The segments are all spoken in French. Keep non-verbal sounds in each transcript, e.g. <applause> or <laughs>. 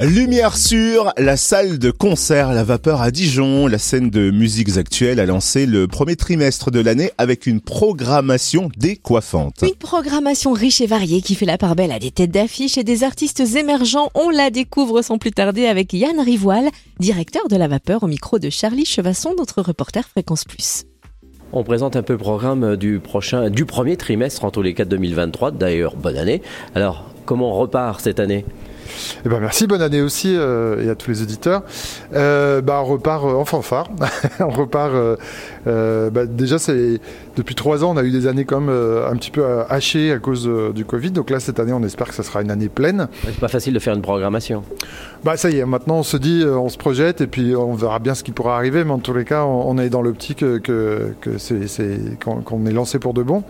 Lumière sur la salle de concert La Vapeur à Dijon. La scène de musiques actuelles a lancé le premier trimestre de l'année avec une programmation décoiffante. Une programmation riche et variée qui fait la part belle à des têtes d'affiche et des artistes émergents. On la découvre sans plus tarder avec Yann Rivoile, directeur de La Vapeur au micro de Charlie Chevasson, notre reporter Fréquence Plus. On présente un peu le programme du prochain, du premier trimestre en tous les cas de 2023. D'ailleurs, bonne année. Alors, comment on repart cette année? Eh ben merci, bonne année aussi euh, et à tous les auditeurs. Euh, bah, on repart euh, en fanfare. <laughs> on repart. Bah, déjà, c'est depuis trois ans, on a eu des années même un petit peu hachées à cause du Covid. Donc là, cette année, on espère que ça sera une année pleine. C'est pas facile de faire une programmation. Bah ça y est, maintenant on se dit, on se projette et puis on verra bien ce qui pourra arriver. Mais en tous les cas, on, est dans l'optique que, c'est qu'on est lancé pour de bon.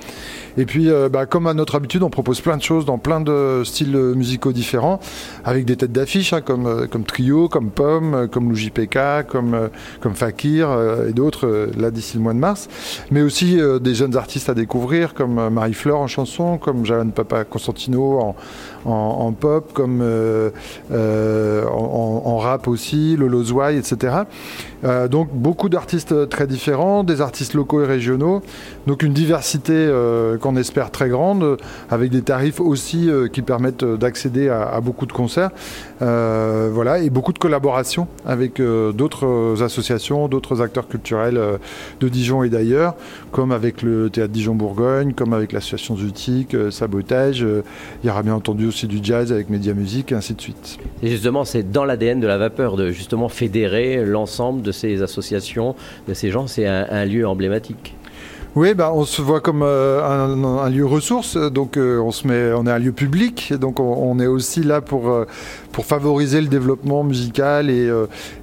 Et puis, bah, comme à notre habitude, on propose plein de choses dans plein de styles musicaux différents avec des têtes d'affiche hein, comme, euh, comme Trio, comme Pomme, euh, comme Loujipeka, comme, euh, comme Fakir et d'autres là d'ici le mois de mars. Mais aussi des jeunes artistes à découvrir comme Marie-Fleur en chanson, comme Jalan Papa Constantino en, en, pop, comme aussi, Lolo Zouai, etc. donc beaucoup d'artistes très différents, des artistes locaux et régionaux. Donc une diversité qu'on espère très grande, avec des tarifs aussi qui permettent d'accéder à, beaucoup de concerts. Euh, voilà, et beaucoup de collaborations avec euh, d'autres associations, d'autres acteurs culturels euh, de Dijon et d'ailleurs, comme avec le théâtre Dijon-Bourgogne, comme avec l'association Zutique, Sabotage. il y aura bien entendu aussi du jazz avec Média Musique, ainsi de suite. Et justement, c'est dans l'ADN de la de justement fédérer l'ensemble de ces associations, de ces gens. C'est un lieu emblématique. Oui, bah, on se voit comme euh, un, lieu ressource, donc euh, on, se met, on est un lieu public, donc on, est aussi là pour, euh, pour favoriser le développement musical et,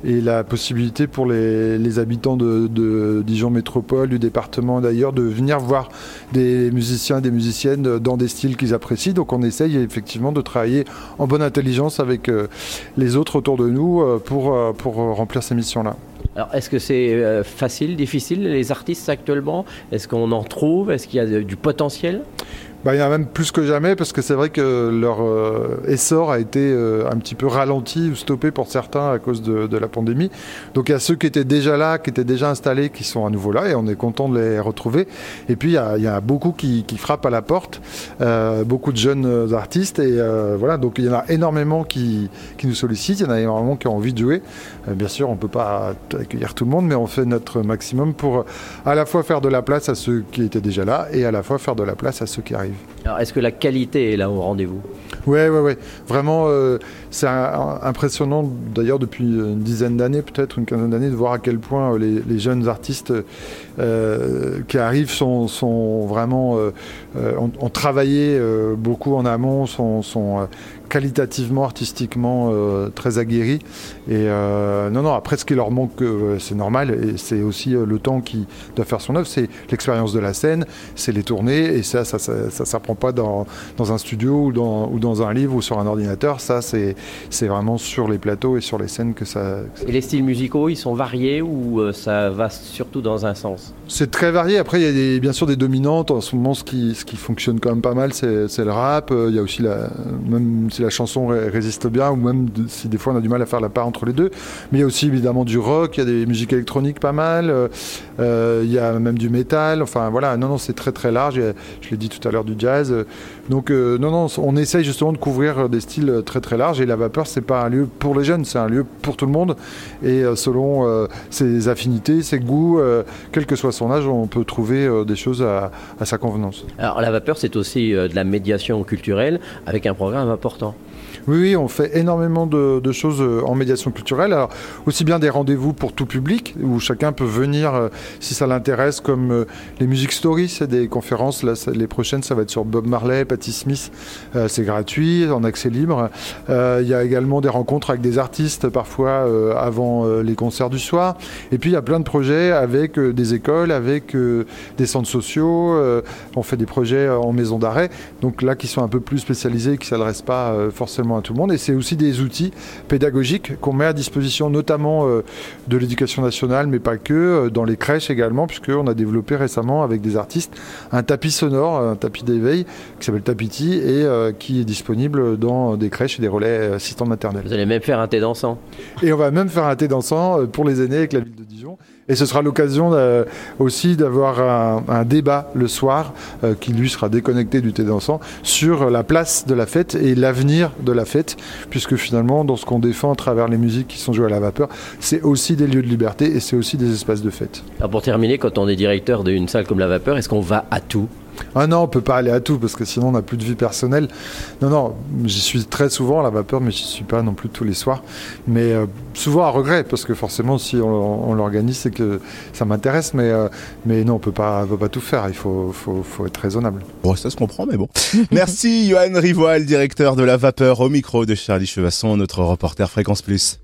et la possibilité pour les, habitants de, Dijon Métropole, du département d'ailleurs, de venir voir des musiciens et des musiciennes dans des styles qu'ils apprécient. Donc on essaye effectivement de travailler en bonne intelligence avec les autres autour de nous pour, pour remplir ces missions-là. Alors, est-ce que c'est euh, facile, difficile, les artistes actuellement? Est-ce qu'on en trouve? Est-ce qu'il y a du potentiel? Bah, il y en a même plus que jamais parce que c'est vrai que leur euh, essor a été euh, un petit peu ralenti ou stoppé pour certains à cause de, la pandémie. Donc il y a ceux qui étaient déjà là, qui étaient déjà installés, qui sont à nouveau là et on est content de les retrouver. Et puis il y a, beaucoup qui, frappent à la porte, euh, beaucoup de jeunes artistes et voilà. Donc il y en a énormément qui, qui, nous sollicitent, il y en a énormément qui ont envie de jouer. bien sûr, on ne peut pas accueillir tout le monde, mais on fait notre maximum pour à la fois faire de la place à ceux qui étaient déjà là et à la fois faire de la place à ceux qui arrivent. Alors, est-ce que la qualité est là au rendez-vous? Oui, oui, oui. Vraiment, euh, c'est impressionnant, d'ailleurs, depuis une dizaine d'années, peut-être une quinzaine d'années, de voir à quel point euh, les, jeunes artistes euh, qui arrivent sont, vraiment. ont, travaillé beaucoup en amont, sont, sont qualitativement, artistiquement euh, très aguerris. Et euh, non, non, après, ce qui leur manque, euh, c'est normal, et c'est aussi le temps qui doit faire son œuvre, c'est l'expérience de la scène, c'est les tournées, et ça, ça ne ça, s'apprend pas dans, dans, un studio ou dans, ou dans un livre ou sur un ordinateur, ça, c'est vraiment sur les plateaux et sur les scènes que ça... Et les styles musicaux, ils sont variés ou ça va surtout dans un sens? C'est très varié, après, il y a des, bien sûr des dominantes, en ce moment, ce qui, ce qui fonctionne quand même pas mal, c'est le rap, il y a aussi la... Même si la chanson résiste bien, ou même si des fois on a du mal à faire la part entre les deux. Mais il y a aussi évidemment du rock, il y a des musiques électroniques pas mal, euh, euh, il y a même du métal. Enfin voilà, non, non, c'est très très large. Je l'ai dit tout à l'heure du jazz. Donc euh, non, non, on essaye justement de couvrir des styles très très larges. Et la vapeur, c'est pas un lieu pour les jeunes, c'est un lieu pour tout le monde. Et selon ses affinités, ses goûts, quel que soit son âge, on peut trouver des choses à, à sa convenance. Alors la vapeur, c'est aussi de la médiation culturelle avec un programme important. Oui, on fait énormément de, choses euh, en médiation culturelle. Alors, aussi bien des rendez-vous pour tout public, où chacun peut venir euh, si ça l'intéresse, comme euh, les Music Stories, des conférences. Là, les prochaines, ça va être sur Bob Marley, Patti Smith. c'est gratuit, en accès libre. Il y a également des rencontres avec des artistes, parfois avant les concerts du soir. Et puis, il y a plein de projets avec des écoles, avec des centres sociaux. on fait des projets en maison d'arrêt, donc là, qui sont un peu plus spécialisés, qui ne s'adressent pas forcément vraiment à tout le monde. Et c'est aussi des outils pédagogiques qu'on met à disposition, notamment de l'éducation nationale, mais pas que, dans les crèches également, puisqu'on a développé récemment avec des artistes un tapis sonore, un tapis d'éveil qui s'appelle Tapiti et qui est disponible dans des crèches et des relais assistants maternels. Vous allez même faire un thé dansant. Et on va même faire un thé dansant pour les aînés avec la ville de Dijon. Et ce sera l'occasion euh, aussi d'avoir un, débat le soir, euh, qui lui sera déconnecté du thé dansant, sur la place de la fête et l'avenir de la fête, puisque finalement, dans ce qu'on défend à travers les musiques qui sont jouées à la vapeur, c'est aussi des lieux de liberté et c'est aussi des espaces de fête. Alors pour terminer, quand on est directeur d'une salle comme la vapeur, est-ce qu'on va à tout? Ah non, on peut pas aller à tout parce que sinon on n'a plus de vie personnelle. Non, non, j'y suis très souvent à la vapeur, mais j'y suis pas non plus tous les soirs. Mais euh, souvent à regret parce que forcément, si on, l'organise, c'est que ça m'intéresse. Mais, euh, mais non, on peut pas, peut pas tout faire. Il faut, faut, faut être raisonnable. Bon, ça se comprend, mais bon. <laughs> Merci, Johan Rivoal, directeur de la vapeur, au micro de Charlie Chevasson, notre reporter Fréquence Plus.